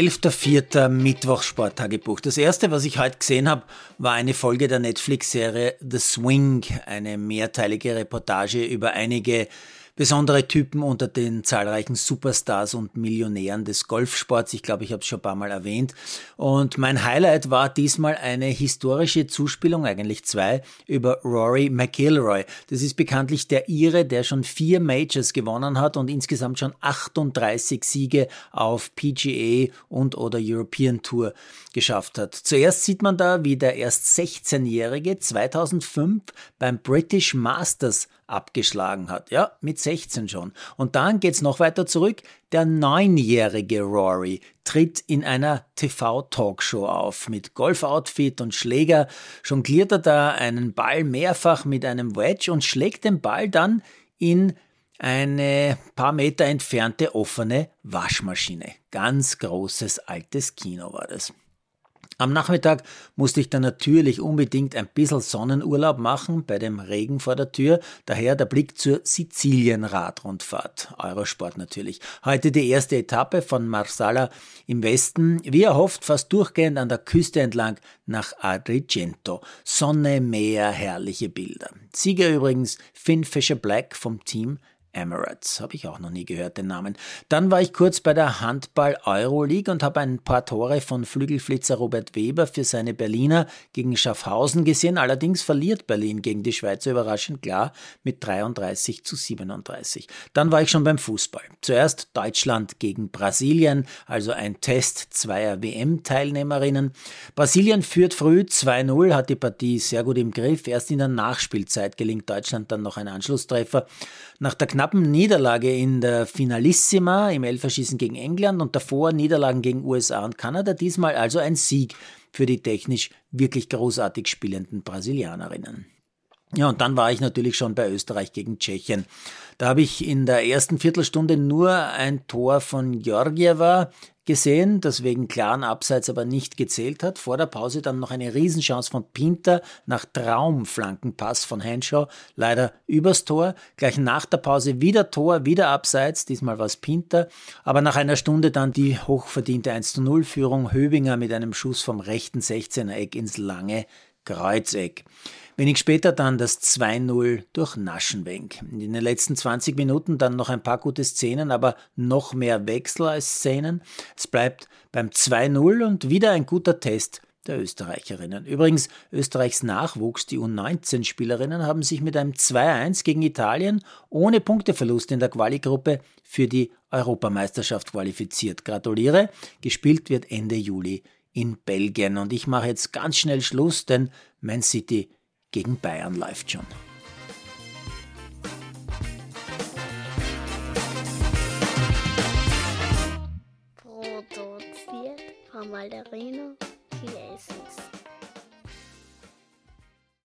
11.04. Mittwoch Sporttagebuch. Das erste, was ich heute gesehen habe, war eine Folge der Netflix-Serie The Swing, eine mehrteilige Reportage über einige besondere Typen unter den zahlreichen Superstars und Millionären des Golfsports. Ich glaube, ich habe es schon ein paar Mal erwähnt. Und mein Highlight war diesmal eine historische Zuspielung, eigentlich zwei, über Rory McIlroy. Das ist bekanntlich der Ire, der schon vier Majors gewonnen hat und insgesamt schon 38 Siege auf PGA und oder European Tour geschafft hat. Zuerst sieht man da, wie der erst 16-Jährige 2005 beim British Masters abgeschlagen hat. Ja, mit 16 schon. Und dann geht's noch weiter zurück. Der neunjährige Rory tritt in einer TV-Talkshow auf. Mit Golfoutfit und Schläger jongliert er da einen Ball mehrfach mit einem Wedge und schlägt den Ball dann in eine paar Meter entfernte offene Waschmaschine. Ganz großes altes Kino war das. Am Nachmittag musste ich dann natürlich unbedingt ein bisschen Sonnenurlaub machen bei dem Regen vor der Tür. Daher der Blick zur Sizilien-Radrundfahrt. Eurosport natürlich. Heute die erste Etappe von Marsala im Westen. Wie erhofft, fast durchgehend an der Küste entlang nach Agrigento. Sonne, Meer, herrliche Bilder. Sieger übrigens Finn Fisher Black vom Team Emirates. Habe ich auch noch nie gehört, den Namen. Dann war ich kurz bei der Handball Euroleague und habe ein paar Tore von Flügelflitzer Robert Weber für seine Berliner gegen Schaffhausen gesehen. Allerdings verliert Berlin gegen die Schweizer überraschend klar mit 33 zu 37. Dann war ich schon beim Fußball. Zuerst Deutschland gegen Brasilien, also ein Test zweier WM-Teilnehmerinnen. Brasilien führt früh 2-0, hat die Partie sehr gut im Griff. Erst in der Nachspielzeit gelingt Deutschland dann noch ein Anschlusstreffer. Nach der knappen Niederlage in der Finalissima im Elferschießen gegen England und davor Niederlagen gegen USA und Kanada, diesmal also ein Sieg für die technisch wirklich großartig spielenden Brasilianerinnen. Ja, und dann war ich natürlich schon bei Österreich gegen Tschechien. Da habe ich in der ersten Viertelstunde nur ein Tor von Georgieva gesehen, das wegen klaren Abseits aber nicht gezählt hat. Vor der Pause dann noch eine Riesenchance von Pinter nach Traumflankenpass von Henshaw, leider übers Tor. Gleich nach der Pause wieder Tor, wieder Abseits, diesmal war es Pinter. Aber nach einer Stunde dann die hochverdiente 1 zu 0 Führung Höbinger mit einem Schuss vom rechten 16er Eck ins lange Kreuzeck. Wenig später dann das 2-0 durch Naschenwenk. In den letzten 20 Minuten dann noch ein paar gute Szenen, aber noch mehr Wechsel als Szenen. Es bleibt beim 2-0 und wieder ein guter Test der Österreicherinnen. Übrigens, Österreichs Nachwuchs, die U19-Spielerinnen, haben sich mit einem 2-1 gegen Italien ohne Punkteverlust in der Quali-Gruppe für die Europameisterschaft qualifiziert. Gratuliere, gespielt wird Ende Juli in Belgien. Und ich mache jetzt ganz schnell Schluss, denn Man City gegen Bayern läuft schon. Produziert von Malderino.